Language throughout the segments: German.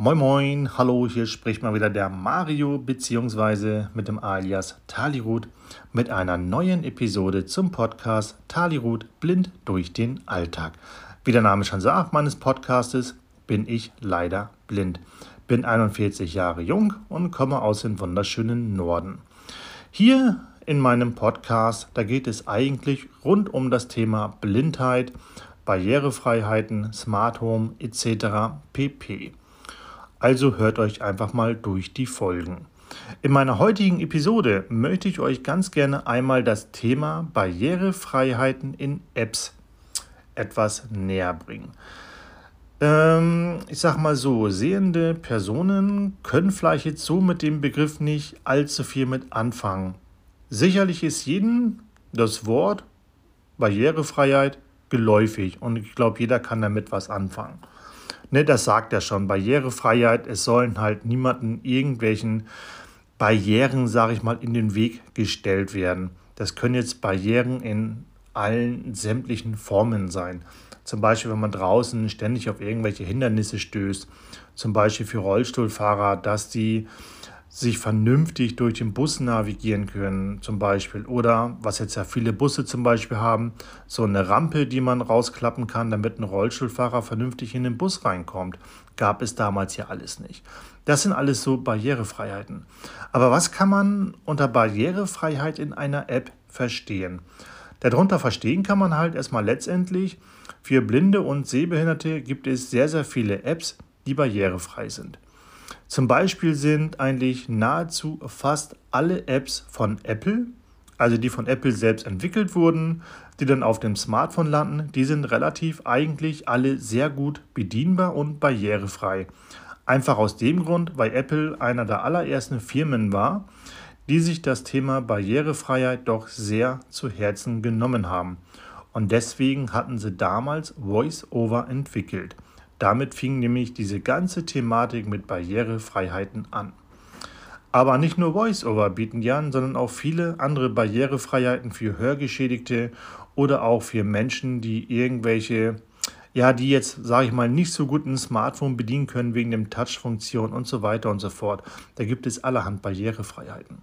Moin Moin, hallo, hier spricht mal wieder der Mario beziehungsweise mit dem Alias Talirut mit einer neuen Episode zum Podcast Talirut blind durch den Alltag. Wie der Name schon sagt, meines Podcastes bin ich leider blind. Bin 41 Jahre jung und komme aus dem wunderschönen Norden. Hier in meinem Podcast, da geht es eigentlich rund um das Thema Blindheit, Barrierefreiheiten, Smart Home etc. pp. Also hört euch einfach mal durch die Folgen. In meiner heutigen Episode möchte ich euch ganz gerne einmal das Thema Barrierefreiheiten in Apps etwas näher bringen. Ähm, ich sag mal so, sehende Personen können vielleicht jetzt so mit dem Begriff nicht allzu viel mit anfangen. Sicherlich ist jedem das Wort Barrierefreiheit geläufig und ich glaube, jeder kann damit was anfangen. Ne, das sagt er schon. Barrierefreiheit, es sollen halt niemanden irgendwelchen Barrieren, sage ich mal, in den Weg gestellt werden. Das können jetzt Barrieren in allen sämtlichen Formen sein. Zum Beispiel, wenn man draußen ständig auf irgendwelche Hindernisse stößt. Zum Beispiel für Rollstuhlfahrer, dass die sich vernünftig durch den Bus navigieren können, zum Beispiel. Oder was jetzt ja viele Busse zum Beispiel haben, so eine Rampe, die man rausklappen kann, damit ein Rollstuhlfahrer vernünftig in den Bus reinkommt. Gab es damals ja alles nicht. Das sind alles so Barrierefreiheiten. Aber was kann man unter Barrierefreiheit in einer App verstehen? Darunter verstehen kann man halt erstmal letztendlich, für Blinde und Sehbehinderte gibt es sehr, sehr viele Apps, die barrierefrei sind. Zum Beispiel sind eigentlich nahezu fast alle Apps von Apple, also die von Apple selbst entwickelt wurden, die dann auf dem Smartphone landen, die sind relativ eigentlich alle sehr gut bedienbar und barrierefrei. Einfach aus dem Grund, weil Apple einer der allerersten Firmen war, die sich das Thema Barrierefreiheit doch sehr zu Herzen genommen haben. Und deswegen hatten sie damals VoiceOver entwickelt. Damit fing nämlich diese ganze Thematik mit Barrierefreiheiten an. Aber nicht nur VoiceOver bieten die an, sondern auch viele andere Barrierefreiheiten für Hörgeschädigte oder auch für Menschen, die irgendwelche, ja, die jetzt, sage ich mal, nicht so gut ein Smartphone bedienen können wegen dem Touch-Funktion und so weiter und so fort. Da gibt es allerhand Barrierefreiheiten.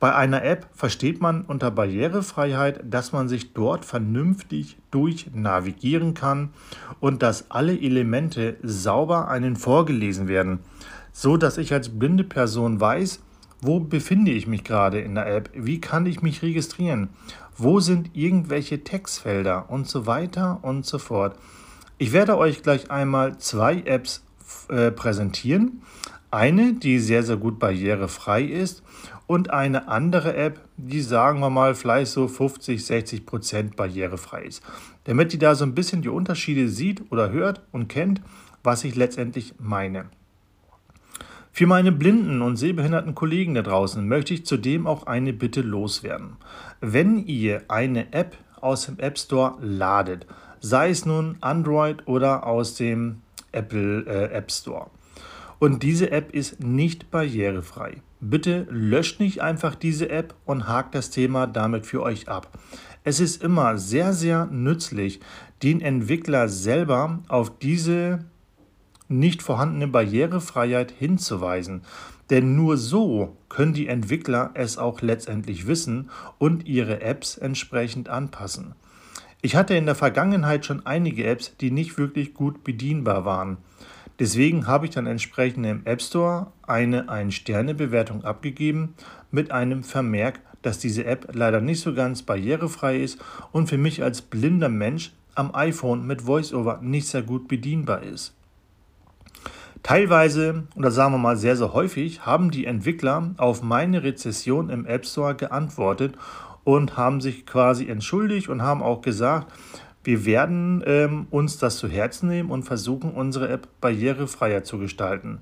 Bei einer App versteht man unter Barrierefreiheit, dass man sich dort vernünftig durch navigieren kann und dass alle Elemente sauber einen vorgelesen werden, so dass ich als blinde Person weiß, wo befinde ich mich gerade in der App, wie kann ich mich registrieren, wo sind irgendwelche Textfelder und so weiter und so fort. Ich werde euch gleich einmal zwei Apps äh, präsentieren. Eine, die sehr, sehr gut barrierefrei ist und eine andere App, die sagen wir mal vielleicht so 50, 60 Prozent barrierefrei ist. Damit ihr da so ein bisschen die Unterschiede sieht oder hört und kennt, was ich letztendlich meine. Für meine blinden und sehbehinderten Kollegen da draußen möchte ich zudem auch eine Bitte loswerden. Wenn ihr eine App aus dem App Store ladet, sei es nun Android oder aus dem Apple äh, App Store, und diese App ist nicht barrierefrei, Bitte löscht nicht einfach diese App und hakt das Thema damit für euch ab. Es ist immer sehr, sehr nützlich, den Entwickler selber auf diese nicht vorhandene Barrierefreiheit hinzuweisen. Denn nur so können die Entwickler es auch letztendlich wissen und ihre Apps entsprechend anpassen. Ich hatte in der Vergangenheit schon einige Apps, die nicht wirklich gut bedienbar waren. Deswegen habe ich dann entsprechend im App Store eine Ein-Sterne-Bewertung abgegeben mit einem Vermerk, dass diese App leider nicht so ganz barrierefrei ist und für mich als blinder Mensch am iPhone mit VoiceOver nicht sehr gut bedienbar ist. Teilweise oder sagen wir mal sehr, sehr häufig haben die Entwickler auf meine Rezession im App Store geantwortet und haben sich quasi entschuldigt und haben auch gesagt, wir werden ähm, uns das zu Herzen nehmen und versuchen, unsere App barrierefreier zu gestalten.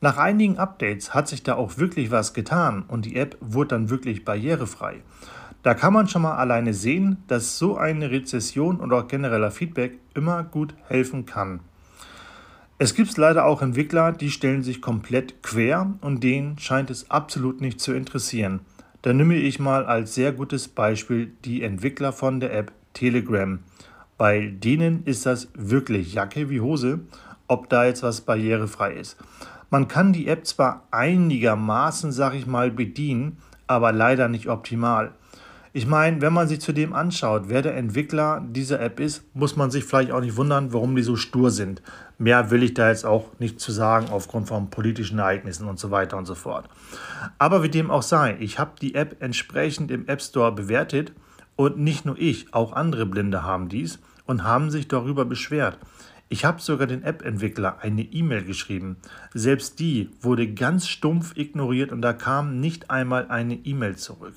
Nach einigen Updates hat sich da auch wirklich was getan und die App wurde dann wirklich barrierefrei. Da kann man schon mal alleine sehen, dass so eine Rezession und auch genereller Feedback immer gut helfen kann. Es gibt leider auch Entwickler, die stellen sich komplett quer und denen scheint es absolut nicht zu interessieren. Da nehme ich mal als sehr gutes Beispiel die Entwickler von der App Telegram. Bei denen ist das wirklich Jacke wie Hose ob da jetzt was barrierefrei ist. Man kann die App zwar einigermaßen, sag ich mal, bedienen, aber leider nicht optimal. Ich meine, wenn man sich zudem anschaut, wer der Entwickler dieser App ist, muss man sich vielleicht auch nicht wundern, warum die so stur sind. Mehr will ich da jetzt auch nicht zu sagen, aufgrund von politischen Ereignissen und so weiter und so fort. Aber wie dem auch sei, ich habe die App entsprechend im App Store bewertet und nicht nur ich, auch andere Blinde haben dies und haben sich darüber beschwert. Ich habe sogar den App-Entwickler eine E-Mail geschrieben. Selbst die wurde ganz stumpf ignoriert und da kam nicht einmal eine E-Mail zurück.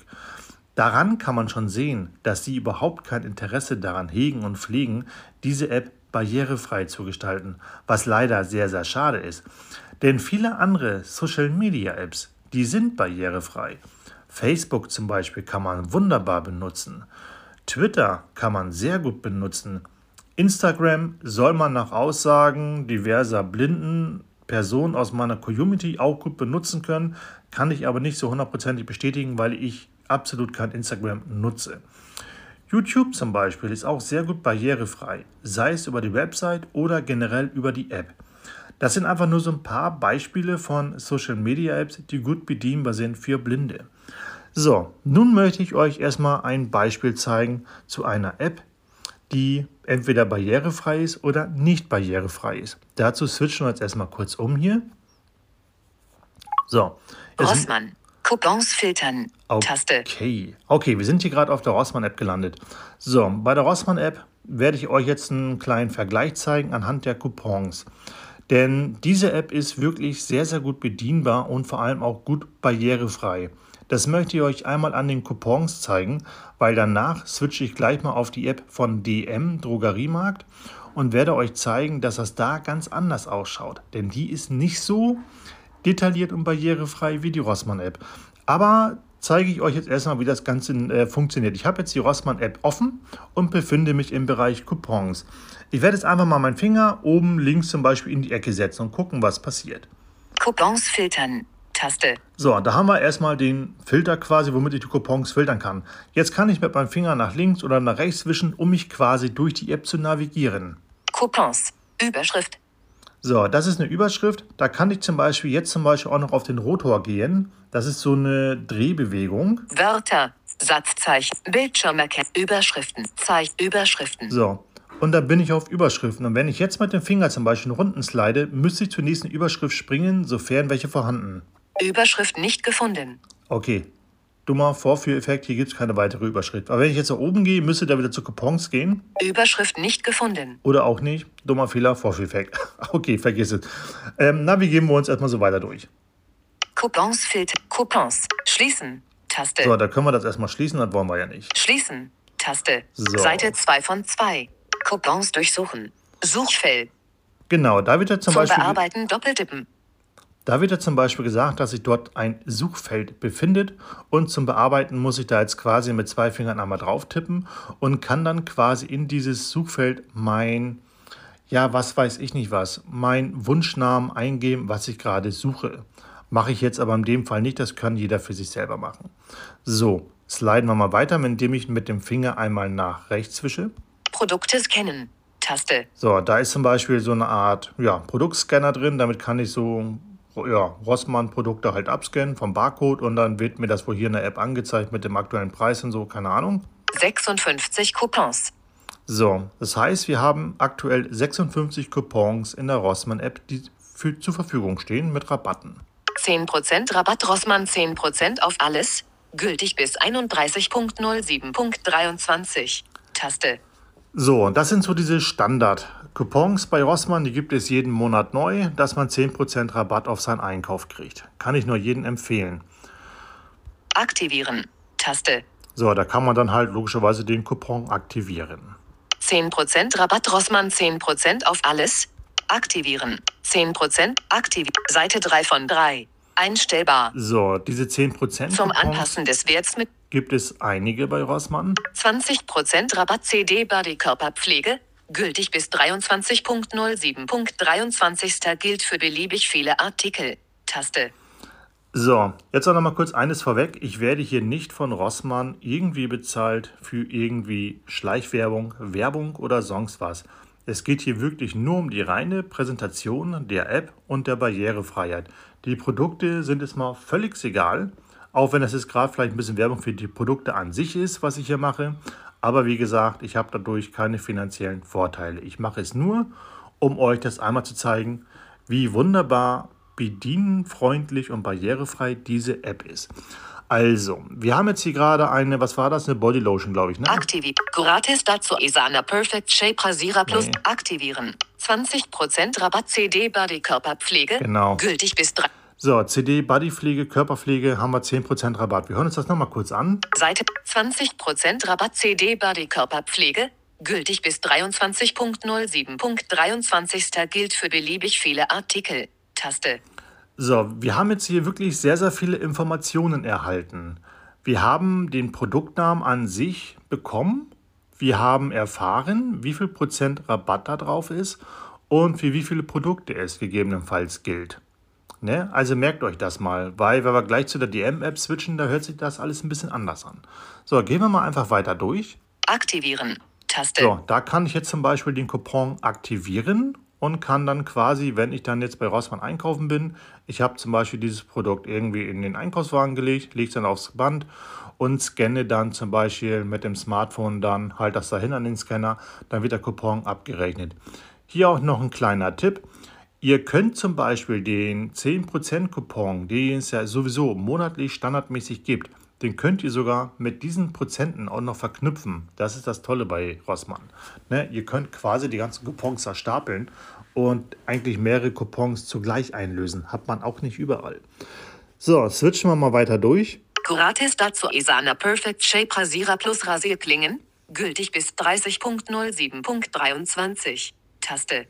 Daran kann man schon sehen, dass sie überhaupt kein Interesse daran hegen und pflegen, diese App barrierefrei zu gestalten, was leider sehr, sehr schade ist. Denn viele andere Social-Media-Apps, die sind barrierefrei. Facebook zum Beispiel kann man wunderbar benutzen. Twitter kann man sehr gut benutzen. Instagram soll man nach Aussagen diverser blinden Personen aus meiner Community auch gut benutzen können, kann ich aber nicht so hundertprozentig bestätigen, weil ich absolut kein Instagram nutze. YouTube zum Beispiel ist auch sehr gut barrierefrei, sei es über die Website oder generell über die App. Das sind einfach nur so ein paar Beispiele von Social Media Apps, die gut bedienbar sind für Blinde. So, nun möchte ich euch erstmal ein Beispiel zeigen zu einer App, die entweder barrierefrei ist oder nicht barrierefrei ist. Dazu switchen wir jetzt erstmal kurz um hier. So. Rossmann, Coupons filtern. Taste. Okay. Okay, wir sind hier gerade auf der Rossmann-App gelandet. So, bei der Rossmann-App werde ich euch jetzt einen kleinen Vergleich zeigen anhand der Coupons. Denn diese App ist wirklich sehr, sehr gut bedienbar und vor allem auch gut barrierefrei. Das möchte ich euch einmal an den Coupons zeigen, weil danach switche ich gleich mal auf die App von DM Drogeriemarkt und werde euch zeigen, dass das da ganz anders ausschaut. Denn die ist nicht so detailliert und barrierefrei wie die Rossmann-App. Aber zeige ich euch jetzt erstmal, wie das Ganze äh, funktioniert. Ich habe jetzt die Rossmann-App offen und befinde mich im Bereich Coupons. Ich werde jetzt einfach mal meinen Finger oben links zum Beispiel in die Ecke setzen und gucken, was passiert. Coupons filtern. Taste. So, da haben wir erstmal den Filter quasi, womit ich die Coupons filtern kann. Jetzt kann ich mit meinem Finger nach links oder nach rechts wischen, um mich quasi durch die App zu navigieren. Coupons. Überschrift. So, das ist eine Überschrift. Da kann ich zum Beispiel jetzt zum Beispiel auch noch auf den Rotor gehen. Das ist so eine Drehbewegung. Wörter, Satzzeichen, Bildschirmerkennung, Überschriften, Zeichen, Überschriften. So, und da bin ich auf Überschriften. Und wenn ich jetzt mit dem Finger zum Beispiel nach unten slide, müsste ich zur nächsten Überschrift springen, sofern welche vorhanden. Überschrift nicht gefunden. Okay, dummer Vorführeffekt, hier gibt es keine weitere Überschrift. Aber wenn ich jetzt nach oben gehe, müsste der wieder zu Coupons gehen. Überschrift nicht gefunden. Oder auch nicht. Dummer Fehler, Vorführeffekt. Okay, vergiss es. Ähm, navigieren wir uns erstmal so weiter durch. Coupons Filter. Coupons. Schließen. Taste. So, da können wir das erstmal schließen, das wollen wir ja nicht. Schließen. Taste. So. Seite 2 von 2. Coupons durchsuchen. Suchfeld. Genau, da wird ja zum, Beispiel. Bearbeiten doppeltippen. Da wird ja zum Beispiel gesagt, dass sich dort ein Suchfeld befindet und zum Bearbeiten muss ich da jetzt quasi mit zwei Fingern einmal drauf tippen und kann dann quasi in dieses Suchfeld mein, ja, was weiß ich nicht was, mein Wunschnamen eingeben, was ich gerade suche. Mache ich jetzt aber in dem Fall nicht, das kann jeder für sich selber machen. So, sliden wir mal weiter, indem ich mit dem Finger einmal nach rechts wische. Produkte scannen. Taste. So, da ist zum Beispiel so eine Art ja, Produktscanner drin. Damit kann ich so ja, Rossmann-Produkte halt abscannen vom Barcode und dann wird mir das wohl hier in der App angezeigt mit dem aktuellen Preis und so, keine Ahnung. 56 Coupons. So, das heißt, wir haben aktuell 56 Coupons in der Rossmann-App, die für, zur Verfügung stehen mit Rabatten. 10% Rabatt Rossmann 10% auf alles. Gültig bis 31.07.23. Taste. So, und das sind so diese Standard-Coupons bei Rossmann, die gibt es jeden Monat neu, dass man 10% Rabatt auf seinen Einkauf kriegt. Kann ich nur jedem empfehlen. Aktivieren. Taste. So, da kann man dann halt logischerweise den Coupon aktivieren. 10% Rabatt Rossmann 10% auf alles. Aktivieren. 10% aktivieren. Seite 3 von 3. Einstellbar. So, diese 10% Zum Anpassen des Werts mit gibt es einige bei Rossmann. 20% Rabatt CD Body Körperpflege. Gültig bis 23.07.23. gilt für beliebig viele Artikel. Taste. So, jetzt auch noch mal kurz eines vorweg. Ich werde hier nicht von Rossmann irgendwie bezahlt für irgendwie Schleichwerbung, Werbung oder sonst was. Es geht hier wirklich nur um die reine Präsentation der App und der Barrierefreiheit. Die Produkte sind es mal völlig egal, auch wenn es jetzt gerade vielleicht ein bisschen Werbung für die Produkte an sich ist, was ich hier mache. Aber wie gesagt, ich habe dadurch keine finanziellen Vorteile. Ich mache es nur, um euch das einmal zu zeigen, wie wunderbar bedienenfreundlich und barrierefrei diese App ist. Also, wir haben jetzt hier gerade eine, was war das? Eine Bodylotion, glaube ich, ne? Aktivieren. Gratis dazu Isana Perfect Shape Rasierer Plus Nee. aktivieren. 20% Rabatt CD Body Körperpflege. Genau. Gültig bis 3. So, CD, Bodypflege, Körperpflege haben wir 10% Rabatt. Wir hören uns das nochmal kurz an. Seite 20% Rabatt CD Body Körperpflege. Gültig bis 23.07.23. gilt für beliebig viele Artikel. Taste. So, wir haben jetzt hier wirklich sehr, sehr viele Informationen erhalten. Wir haben den Produktnamen an sich bekommen. Wir haben erfahren, wie viel Prozent Rabatt da drauf ist und für wie viele Produkte es gegebenenfalls gilt. Ne? Also merkt euch das mal, weil wenn wir gleich zu der DM-App switchen, da hört sich das alles ein bisschen anders an. So, gehen wir mal einfach weiter durch. Aktivieren. Taste. So, da kann ich jetzt zum Beispiel den Coupon aktivieren und kann dann quasi, wenn ich dann jetzt bei Rossmann einkaufen bin, ich habe zum Beispiel dieses Produkt irgendwie in den Einkaufswagen gelegt, lege es dann aufs Band und scanne dann zum Beispiel mit dem Smartphone dann halt das dahin an den Scanner, dann wird der Coupon abgerechnet. Hier auch noch ein kleiner Tipp. Ihr könnt zum Beispiel den 10% Coupon, den es ja sowieso monatlich standardmäßig gibt, den könnt ihr sogar mit diesen Prozenten auch noch verknüpfen. Das ist das Tolle bei Rossmann. Ne, ihr könnt quasi die ganzen Coupons da stapeln und eigentlich mehrere Coupons zugleich einlösen. Hat man auch nicht überall. So, switchen wir mal weiter durch. Gratis dazu Isana Perfect Shape Rasierer Plus Rasierklingen. Gültig bis 30.07.23. Taste.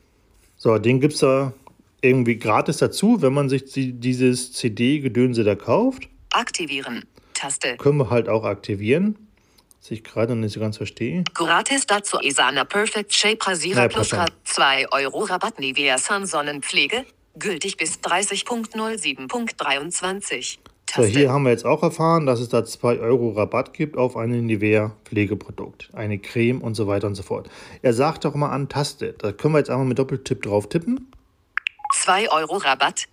So, den gibt es da irgendwie gratis dazu, wenn man sich die, dieses CD-Gedönse da kauft. Aktivieren. Taste. Können wir halt auch aktivieren. Ich gerade noch nicht so ganz verstehe. Gratis dazu Isana Perfect Shape Rasierer Ja, Plus passt Ra 2 Euro Rabatt Nivea Sun Sonnenpflege. Gültig bis 30.07.23. So, hier haben wir jetzt auch erfahren, dass es da 2 Euro Rabatt gibt auf ein Nivea Pflegeprodukt, eine Creme und so weiter und so fort. Er sagt doch mal an Taste. Da können wir jetzt einmal mit Doppeltipp drauf tippen. 2 Euro Rabatt.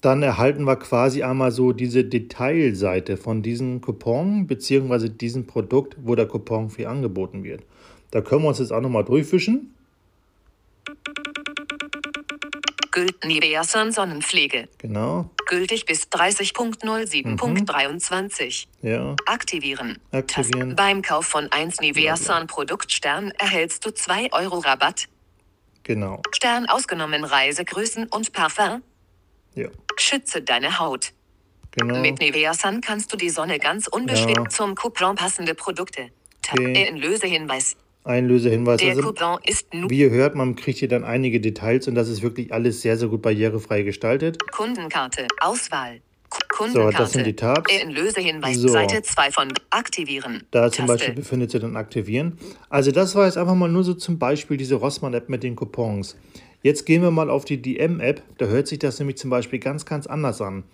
Dann erhalten wir quasi einmal so diese Detailseite von diesem Coupon bzw. diesem Produkt, wo der Coupon für angeboten wird. Da können wir uns jetzt auch nochmal durchfischen. Gült Nivea Sun Sonnenpflege. Genau, Gültig bis 30.07.23. ja, Aktivieren. Aktivieren. Taste. Beim Kauf von 1 Nivea Sun Produktstern erhältst du 2 Euro Rabatt. genau, Stern ausgenommen Reisegrößen und Parfum. Ja, Schütze deine Haut. genau. Mit Nivea Sun kannst du die Sonne ganz unbeschwert Ja. zum Coupon passende Produkte. Okay. äh, Lösehinweis. Einlösehinweis. Der Also, Coupon ist wie ihr hört, man kriegt hier dann einige Details und das ist wirklich alles sehr, sehr gut barrierefrei gestaltet. Kundenkarte. Auswahl. Ku- So, Kundenkarte. das sind die Tabs. Äh, Lösehinweis. So. Seite 2 von Aktivieren. Da zum Taste. Beispiel befindet sich dann aktivieren. Also das war jetzt einfach mal nur so zum Beispiel diese Rossmann-App mit den Coupons. Jetzt gehen wir mal auf die DM-App. Da hört sich das nämlich zum Beispiel ganz, ganz anders an.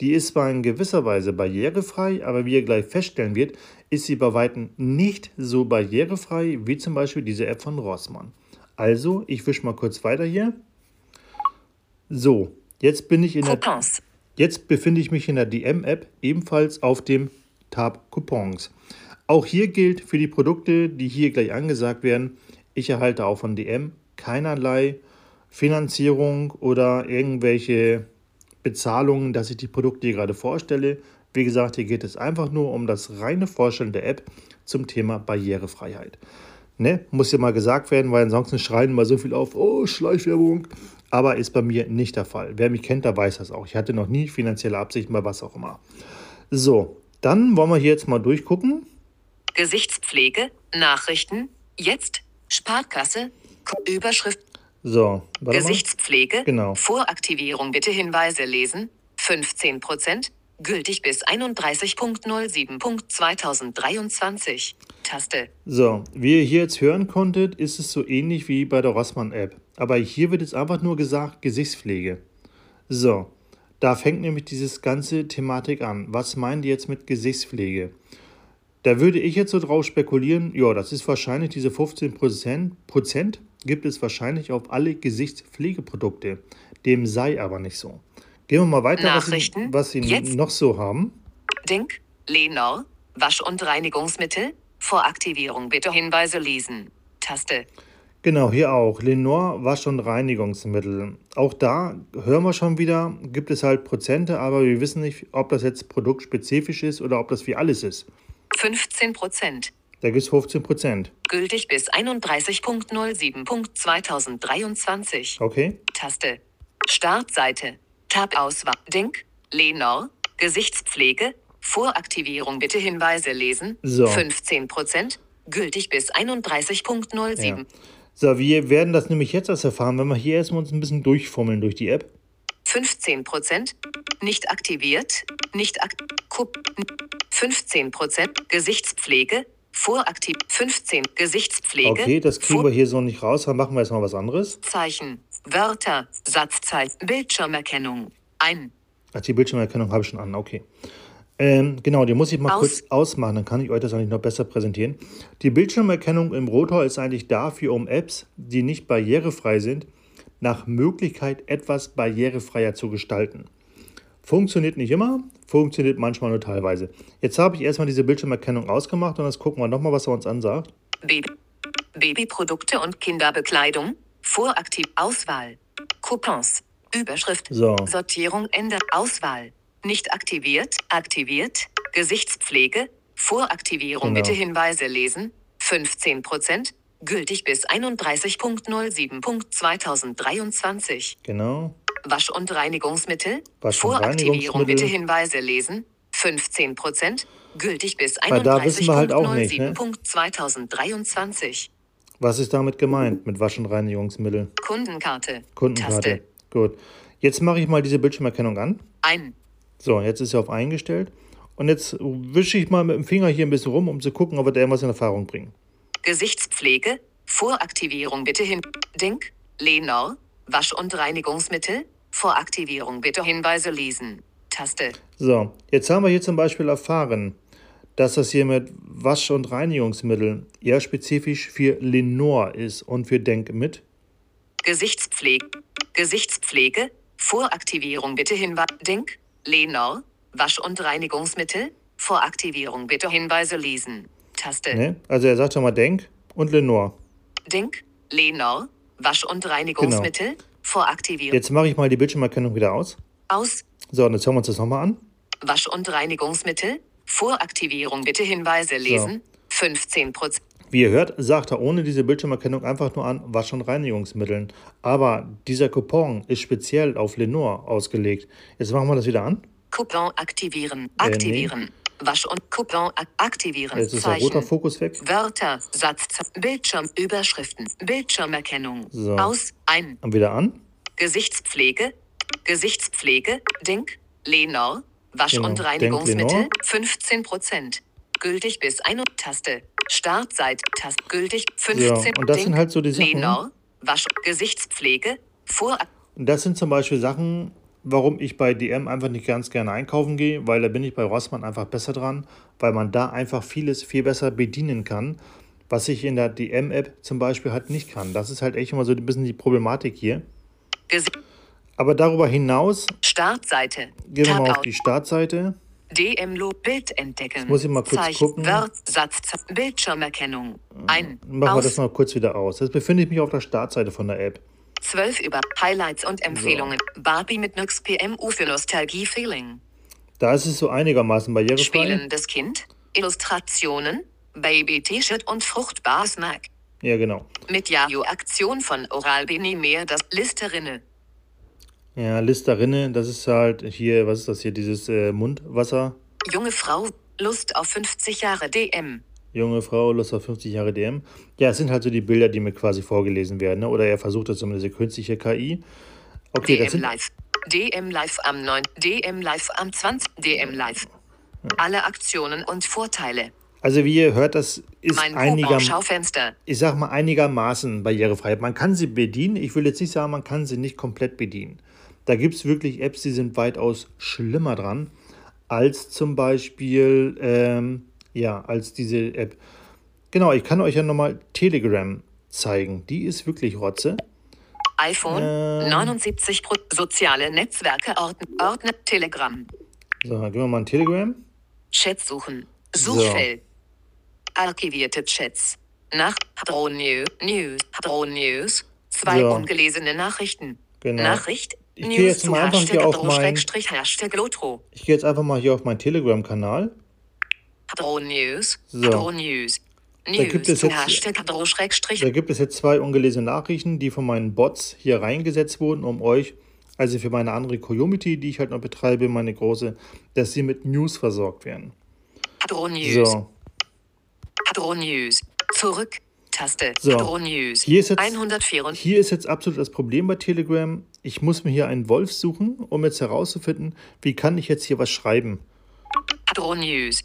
Die ist zwar in gewisser Weise barrierefrei, aber wie ihr gleich feststellen wird, ist sie bei Weitem nicht so barrierefrei wie zum Beispiel diese App von Rossmann. Also, ich wische mal kurz weiter hier. So, jetzt bin ich in der Coupons. Jetzt befinde ich mich in der DM-App ebenfalls auf dem Tab Coupons. Auch hier gilt für die Produkte, die hier gleich angesagt werden, ich erhalte auch von DM keinerlei Finanzierung oder irgendwelche Bezahlungen, dass ich die Produkte hier gerade vorstelle. Wie gesagt, hier geht es einfach nur um das reine Vorstellen der App zum Thema Barrierefreiheit. Ne? Muss ja mal gesagt werden, weil ansonsten schreien mal so viel auf, oh, Schleichwerbung. Aber ist bei mir nicht der Fall. Wer mich kennt, der weiß das auch. Ich hatte noch nie finanzielle Absichten bei was auch immer. So, dann wollen wir hier jetzt mal durchgucken. Gesichtspflege. Nachrichten. Jetzt. Sparkasse. Überschrift. So, warte mal. Gesichtspflege. Genau. Vor Aktivierung bitte Hinweise lesen. 15%. Gültig bis 31.07.2023. Taste. So, wie ihr hier jetzt hören konntet, ist es so ähnlich wie bei der Rossmann-App. Aber hier wird jetzt einfach nur gesagt Gesichtspflege. So, da fängt nämlich dieses ganze Thematik an. Was meint ihr jetzt mit Gesichtspflege? Da würde ich jetzt so drauf spekulieren, ja, das ist wahrscheinlich diese 15 Prozent gibt es wahrscheinlich auf alle Gesichtspflegeprodukte. Dem sei aber nicht so. Gehen wir mal weiter, was Sie, was Sie Jetzt. noch so haben. Denk, Lenor, Wasch- und Reinigungsmittel. Vor Aktivierung bitte Hinweise lesen. Taste. Genau, hier auch. Lenore Wasch- und Reinigungsmittel. Auch da hören wir schon wieder, gibt es halt Prozente, aber wir wissen nicht, ob das jetzt produktspezifisch ist oder ob das wie alles ist. 15 Prozent. Da gibt es 15 Prozent. Gültig bis 31.07.2023. Okay? Taste. Startseite. Tab-Auswahl. Denk, Lenor, Gesichtspflege. Vor Aktivierung bitte Hinweise lesen. So. 15 Prozent. Gültig bis 31.07. Ja. So, wir werden das nämlich jetzt erst erfahren, wenn wir hier erstmal uns ein bisschen durchfummeln durch die App. 15 Prozent. Nicht aktiviert. Nicht akt. Kup 15 Prozent. Gesichtspflege. Voraktiv. 15. Gesichtspflege. Okay, das kriegen wir hier so nicht raus, dann machen wir erstmal was anderes. Zeichen. Wörter. Satzzeichen. Bildschirmerkennung. Ein. Ach, die Bildschirmerkennung habe ich schon an, okay. Ähm, genau, die muss ich mal Aus. kurz ausmachen, dann kann ich euch das eigentlich noch besser präsentieren. Die Bildschirmerkennung im Rotor ist eigentlich dafür, um Apps, die nicht barrierefrei sind, nach Möglichkeit etwas barrierefreier zu gestalten. Funktioniert nicht immer, funktioniert manchmal nur teilweise. Jetzt habe ich erstmal diese Bildschirmerkennung ausgemacht und jetzt gucken wir nochmal, was er uns ansagt. Baby. Babyprodukte und Kinderbekleidung. Voraktiv. Auswahl. Coupons. Überschrift. So. Sortierung ändert. Auswahl. Nicht aktiviert. Aktiviert. Gesichtspflege. Voraktivierung. Genau. Bitte Hinweise lesen. 15 Prozent. Gültig bis 31.07.2023. Genau. Wasch- und Reinigungsmittel. Wasch- und Voraktivierung. Bitte Hinweise lesen. 15 Prozent. Gültig bis Weil da wissen wir halt auch nicht, ne? 31.07.2023. Was ist damit gemeint mit Wasch- und Reinigungsmittel? Kundenkarte. Kundenkarte. Taste. Gut. Jetzt mache ich mal diese Bildschirmerkennung an. Ein. So, jetzt ist er auf eingestellt. Und jetzt wische ich mal mit dem Finger hier ein bisschen rum, um zu gucken, ob wir da irgendwas in Erfahrung bringen. Gesichtspflege. Voraktivierung bitte hin. Denk. Lenor. Wasch- und Reinigungsmittel. Voraktivierung bitte Hinweise lesen. Taste. So, jetzt haben wir hier zum Beispiel erfahren, dass das hier mit Wasch- und Reinigungsmitteln eher spezifisch für Lenore ist und für Denk mit. Gesichtspflege. Gesichtspflege. Voraktivierung bitte Hinweise. Denk. Lenor. Wasch- und Reinigungsmittel. Voraktivierung bitte Hinweise lesen. Taste. Ne? Also er sagt schon mal Denk und Lenore. Denk. Lenor. Wasch- und Reinigungsmittel. Voraktivierung. Jetzt mache ich mal die Bildschirmerkennung wieder aus. Aus. So, und jetzt hören wir uns das nochmal an. Wasch- und Reinigungsmittel. Voraktivierung bitte Hinweise lesen. 15 Prozent. Wie ihr hört, sagt er ohne diese Bildschirmerkennung einfach nur an Wasch- und Reinigungsmitteln. Aber dieser Coupon ist speziell auf Lenore ausgelegt. Jetzt machen wir das wieder an. Coupon aktivieren. Äh, nee. Wasch- und Coupon ak aktivieren. Jetzt ist der Zeichen. roter Fokus weg. Wörter, Satz, Bildschirm, Überschriften, Bildschirmerkennung. So. Aus, ein, Und wieder an. Gesichtspflege, Gesichtspflege, Denk, Lenor, Wasch- Genau, und Reinigungsmittel, Lenor. 15 Prozent. Gültig bis 1 Taste. Startseite, Taste, gültig, 15 und das sind Denk, halt so die Sachen. Lenor, Wasch, Gesichtspflege, vor, Und das sind zum Beispiel Sachen, warum ich bei DM einfach nicht ganz gerne einkaufen gehe, weil da bin ich bei Rossmann einfach besser dran, weil man da einfach vieles viel besser bedienen kann, was ich in der DM-App zum Beispiel halt nicht kann. Das ist halt echt immer so ein bisschen die Problematik hier. Aber darüber hinaus Startseite, gehen wir mal auf die Startseite. DM-Lo, Bild entdecken. muss ich mal kurz Zeichen, gucken. Wörter, Satz, Bildschirmerkennung. Ein, Machen wir das mal kurz wieder aus. Jetzt befinde ich mich auf der Startseite von der App. 12 über Highlights und Empfehlungen. Barbie mit Nux PMU für Nostalgie-Feeling. Da ist es so einigermaßen barrierefrei. Spielendes Kind. Illustrationen. Baby-T-Shirt und fruchtbar Snack. Ja, genau. Mit Yahoo-Aktion von Oral Bini mehr das Listerinne. Ja, Listerinne, das ist halt hier, was ist das hier, dieses äh, Mundwasser. Junge Frau. Lust auf 50 Jahre DM. Junge Frau, Lust auf 50 Jahre DM. Ja, es sind halt so die Bilder, die mir quasi vorgelesen werden. Ne? Oder er versucht das zumindest eine künstliche KI. Okay, das DM sind. Live. DM Live am 9. DM Live am 20. DM Live. Alle Aktionen und Vorteile. Also wie ihr hört, das ist Mein einiger, Coupon-Schaufenster. ich sag mal einigermaßen barrierefrei. Man kann sie bedienen. Ich will jetzt nicht sagen, man kann sie nicht komplett bedienen. Da gibt es wirklich Apps, die sind weitaus schlimmer dran als zum Beispiel, ähm, ja, als diese App. Genau, ich kann euch ja nochmal Telegram zeigen. Die ist wirklich Rotze. iPhone, Ähm. 79 Pro soziale Netzwerke Ordner, Ordner Telegram, So, dann gehen wir mal in Telegram. Chat suchen, So. Suchfeld, archivierte Chats, nach Hadron News, News, News, zwei So. ungelesene Nachrichten, Genau. Nachricht, Ich gehe News jetzt mal einfach hier auf mein- Ich gehe jetzt einfach mal hier auf meinen Telegram-Kanal. Hadron News, So. News, Da gibt es jetzt- Da gibt es jetzt zwei ungelesene Nachrichten, die von meinen Bots hier reingesetzt wurden, um euch, also für meine andere Community, die ich halt noch betreibe, meine große, dass sie mit News versorgt werden. Hadron News, So, Hadron News, zurück, Taste, So. News, Hier ist jetzt- 104 hier ist jetzt absolut das Problem bei Telegram. Ich muss mir hier einen Wolf suchen, um jetzt herauszufinden, wie kann ich jetzt hier was schreiben. Hadron News.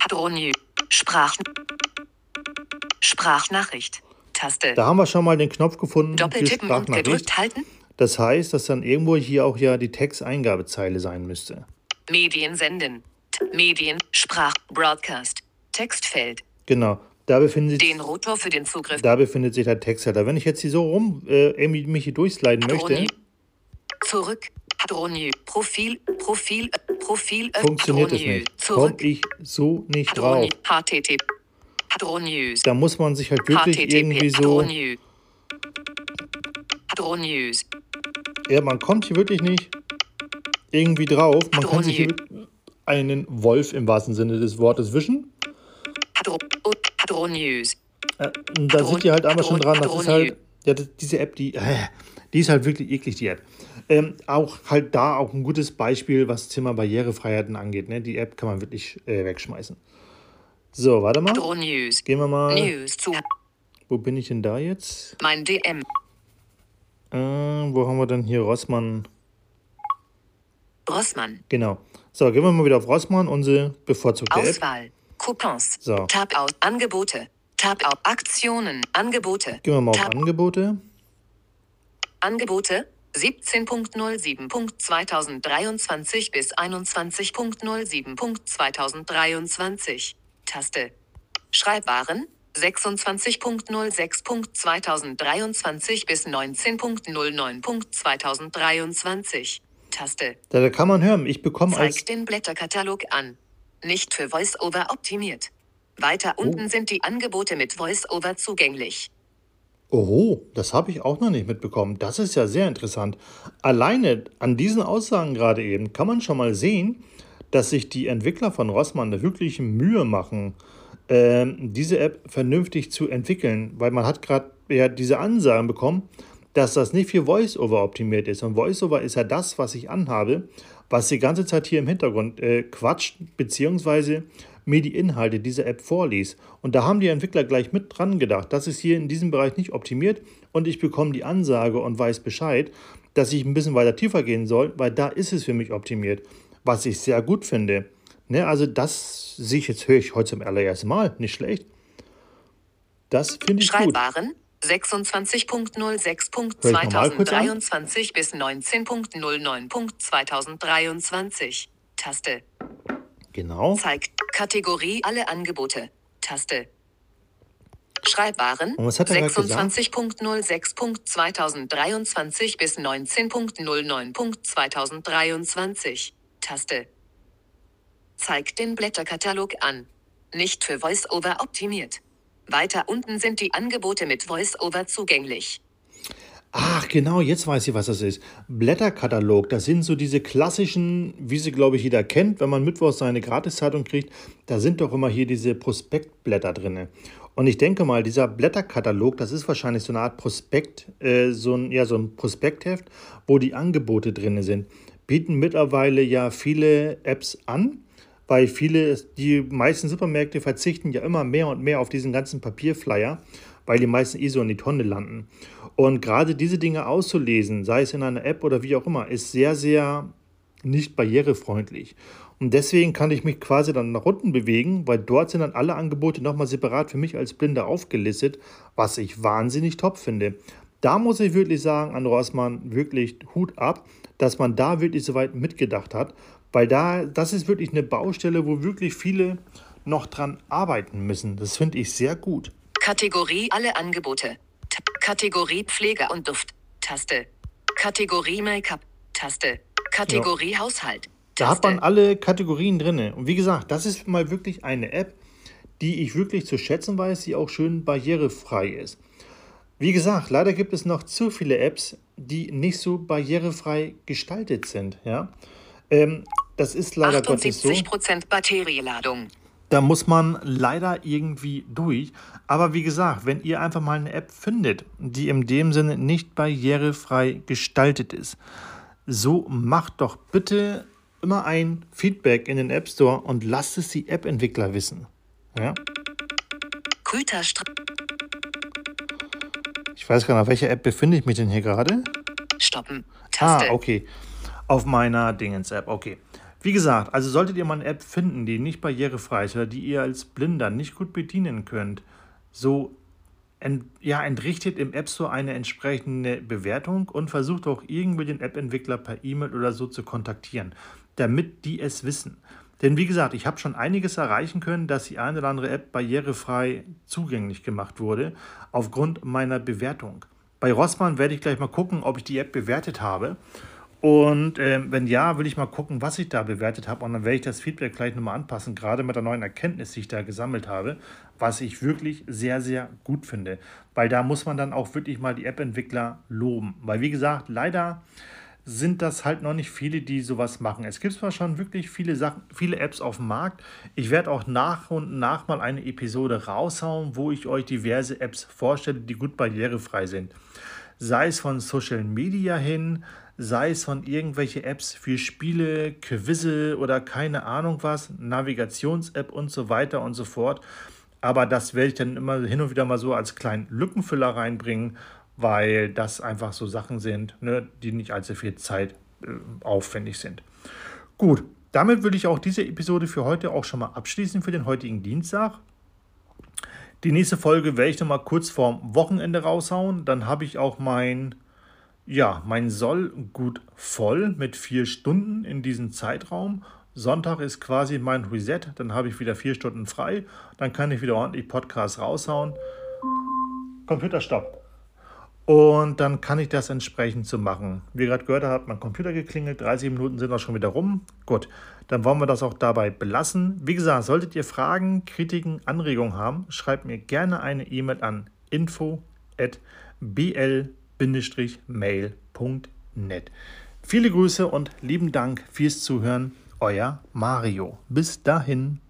Hadron News. Sprach. Sprachnachricht. Taste. Da haben wir schon mal den Knopf gefunden, Doppeltippen und gedrückt halten. Das heißt, dass dann irgendwo hier auch ja die Texteingabezeile sein müsste. Medien senden. Medien. Sprach. Broadcast. Textfeld. Genau, da befindet sich Den Rotor für den Zugriff. Da befindet sich der Textleiter. Wenn ich jetzt hier so rum äh, mich hier durchsliden möchte, Hadron Zurück. News. Profil. Profil. äh, Profil. äh, funktioniert es nicht. Komme ich so nicht drauf. HTTP. Hadron News. Da muss man sich halt wirklich irgendwie so. Hadron News. Hadron News. Ja, man kommt hier wirklich nicht irgendwie drauf. Man kann sich hier einen Wolf im wahrsten Sinne des Wortes wischen. Hadron, Hadron News. Äh, da sind die halt einmal schon dran. Das ist halt, ja, diese App, die, die ist halt wirklich eklig, die App. Ähm, auch halt da auch ein gutes Beispiel, was Thema Barrierefreiheiten angeht. Ne? Die App kann man wirklich äh, wegschmeißen. So, warte mal. Gehen wir mal. Wo bin ich denn da jetzt? mein DM. Äh, wo haben wir denn hier Rossmann? Rossmann. Genau. So, gehen wir mal wieder auf Rossmann, unsere bevorzugte App. Auswahl. Coupons. So. Tab aus. Angebote. Tab auf. Aktionen. Angebote. Gehen wir mal auf Tab. Angebote. Angebote. 17.07.2023 bis 21.07.2023. Taste. Schreibwaren. 26.06.2023 bis 19.09.2023. Taste. Da, da kann man hören, ich bekomme als. Zeigt den Blätterkatalog an. Nicht für VoiceOver optimiert. Weiter Oh. unten sind die Angebote mit VoiceOver zugänglich. Oho, das habe ich auch noch nicht mitbekommen. Das ist ja sehr interessant. Alleine an diesen Aussagen gerade eben kann man schon mal sehen, dass sich die Entwickler von Rossmann wirklich Mühe machen, ähm, diese App vernünftig zu entwickeln, weil man hat gerade ja diese Ansagen bekommen, dass das nicht für VoiceOver optimiert ist. Und VoiceOver ist ja das, was ich anhabe, was die ganze Zeit hier im Hintergrund äh, quatscht, beziehungsweise mir die Inhalte dieser App vorliest. Und da haben die Entwickler gleich mit dran gedacht, das ist hier in diesem Bereich nicht optimiert und ich bekomme die Ansage und weiß Bescheid, dass ich ein bisschen weiter tiefer gehen soll, weil da ist es für mich optimiert, was ich sehr gut finde. Ne, also das sehe ich jetzt, höre ich heute zum allerersten Mal, nicht schlecht. Das finde ich gut. Schreibwaren. An? 26.06.2023 bis 19.09.2023. Taste. Genau. Zeigt Kategorie alle Angebote. Taste. Schreibwaren. Und was hat er gerade gesagt? 26.06.2023 bis 19.09.2023. Taste. Zeigt den Blätterkatalog an. Nicht für VoiceOver optimiert. Weiter unten sind die Angebote mit VoiceOver zugänglich. Ach, genau, jetzt weiß ich, was das ist. Blätterkatalog, das sind so diese klassischen, wie sie, glaube ich, jeder kennt, wenn man mittwochs seine Gratiszeitung kriegt, da sind doch immer hier diese Prospektblätter drin. Und ich denke mal, dieser Blätterkatalog, das ist wahrscheinlich so eine Art Prospekt, äh, so, ein, ja, so ein Prospektheft, wo die Angebote drin sind. Bieten mittlerweile ja viele Apps an, weil viele, die meisten Supermärkte verzichten ja immer mehr und mehr auf diesen ganzen Papierflyer, weil die meisten ISO in die Tonne landen. Und gerade diese Dinge auszulesen, sei es in einer App oder wie auch immer, ist sehr, sehr nicht barrierefreundlich. Und deswegen kann ich mich quasi dann nach unten bewegen, weil dort sind dann alle Angebote nochmal separat für mich als Blinder aufgelistet, was ich wahnsinnig top finde. Da muss ich wirklich sagen, an Rossmann wirklich Hut ab, dass man da wirklich so weit mitgedacht hat, weil da, das ist wirklich eine Baustelle, wo wirklich viele noch dran arbeiten müssen. Das finde ich sehr gut. Kategorie Alle Angebote. T Kategorie Pflege und Duft. Taste. Kategorie Make-up. Taste. Kategorie ja. Haushalt. Da hat man alle Kategorien drin. Und wie gesagt, das ist mal wirklich eine App, die ich wirklich zu schätzen weiß, die auch schön barrierefrei ist. Wie gesagt, leider gibt es noch zu viele Apps, die nicht so barrierefrei gestaltet sind. Ja? Ähm, das ist leider Gottes so. 78% Batterieladung. Da muss man leider irgendwie durch. Aber wie gesagt, wenn ihr einfach mal eine App findet, die in dem Sinne nicht barrierefrei gestaltet ist, so macht doch bitte immer ein Feedback in den App Store und lasst es die App-Entwickler wissen. Ja? Ich weiß gar nicht, auf welcher App befinde ich mich denn hier gerade? Stoppen. Taste. Ah, okay. Auf meiner Dingens-App, okay. Wie gesagt, also solltet ihr mal eine App finden, die nicht barrierefrei ist oder die ihr als Blinder nicht gut bedienen könnt, so ent, ja, entrichtet im App Store eine entsprechende Bewertung und versucht auch irgendwie den App-Entwickler per E-Mail oder so zu kontaktieren, damit die es wissen. Denn wie gesagt, ich habe schon einiges erreichen können, dass die eine oder andere App barrierefrei zugänglich gemacht wurde, aufgrund meiner Bewertung. Bei Rossmann werde ich gleich mal gucken, ob ich die App bewertet habe. Und äh, wenn ja, will ich mal gucken, was ich da bewertet habe. Und dann werde ich das Feedback gleich nochmal anpassen, gerade mit der neuen Erkenntnis, die ich da gesammelt habe, was ich wirklich sehr, sehr gut finde. Weil da muss man dann auch wirklich mal die App-Entwickler loben. Weil wie gesagt, leider sind das halt noch nicht viele, die sowas machen. Es gibt zwar schon wirklich viele Sachen, viele Apps auf dem Markt. Ich werde auch nach und nach mal eine Episode raushauen, wo ich euch diverse Apps vorstelle, die gut barrierefrei sind. Sei es von Social Media hin, sei es von irgendwelche Apps für Spiele, Quizze oder keine Ahnung was, Navigations-App und so weiter und so fort. Aber das werde ich dann immer hin und wieder mal so als kleinen Lückenfüller reinbringen weil das einfach so Sachen sind, ne, die nicht allzu viel Zeit äh, aufwendig sind. Gut, damit würde ich auch diese Episode für heute auch schon mal abschließen für den heutigen Dienstag. Die nächste Folge werde ich noch mal kurz vorm Wochenende raushauen. Dann habe ich auch mein, ja, mein Soll gut voll mit vier Stunden in diesem Zeitraum. Sonntag ist quasi mein Reset. Dann habe ich wieder vier Stunden frei. Dann kann ich wieder ordentlich Podcasts raushauen. Computer stopp. Und dann kann ich das entsprechend so machen. Wie gerade gehört hat mein Computer geklingelt. 30 Minuten sind auch schon wieder rum. Gut, dann wollen wir das auch dabei belassen. Wie gesagt, solltet ihr Fragen, Kritiken, Anregungen haben, schreibt mir gerne eine E-Mail an info.bl-mail.net. Viele Grüße und lieben Dank fürs Zuhören. Euer Mario. Bis dahin.